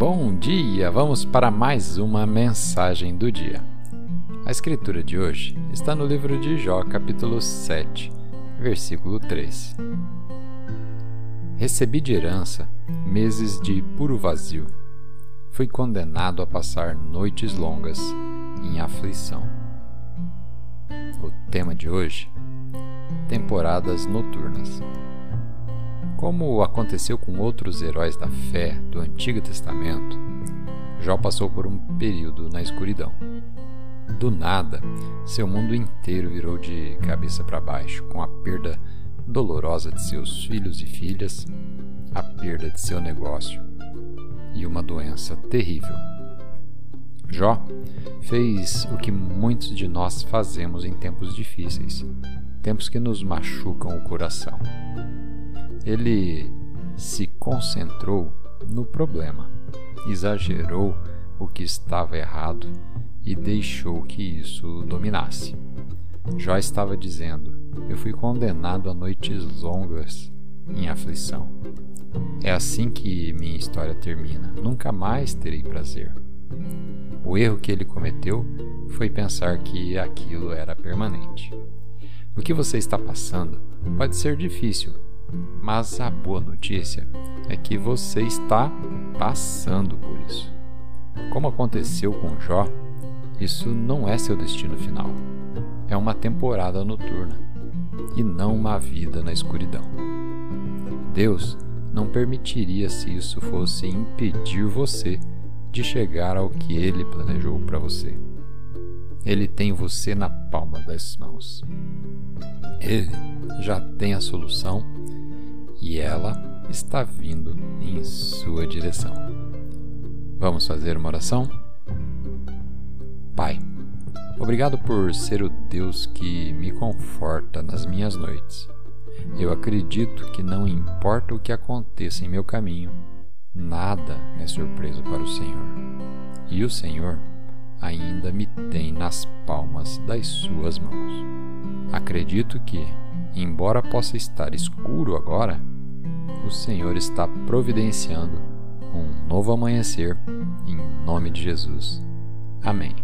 Bom dia! Vamos para mais uma mensagem do dia. A escritura de hoje está no livro de Jó, capítulo 7, versículo 3. Recebi de herança meses de puro vazio. Fui condenado a passar noites longas em aflição. O tema de hoje: temporadas noturnas. Como aconteceu com outros heróis da fé do Antigo Testamento, Jó passou por um período na escuridão. Do nada, seu mundo inteiro virou de cabeça para baixo, com a perda dolorosa de seus filhos e filhas, a perda de seu negócio e uma doença terrível. Jó fez o que muitos de nós fazemos em tempos difíceis, tempos que nos machucam o coração ele se concentrou no problema, exagerou o que estava errado e deixou que isso dominasse. Jó estava dizendo: Eu fui condenado a noites longas em aflição. É assim que minha história termina. Nunca mais terei prazer. O erro que ele cometeu foi pensar que aquilo era permanente. O que você está passando pode ser difícil, mas a boa notícia é que você está passando por isso. Como aconteceu com Jó, isso não é seu destino final. É uma temporada noturna e não uma vida na escuridão. Deus não permitiria se isso fosse impedir você de chegar ao que ele planejou para você. Ele tem você na palma das mãos. Ele já tem a solução e ela está vindo em sua direção. Vamos fazer uma oração? Pai, obrigado por ser o Deus que me conforta nas minhas noites. Eu acredito que não importa o que aconteça em meu caminho, nada é surpresa para o Senhor. E o Senhor ainda me tem nas palmas das suas mãos. Acredito que, embora possa estar escuro agora, o Senhor está providenciando um novo amanhecer em nome de Jesus. Amém.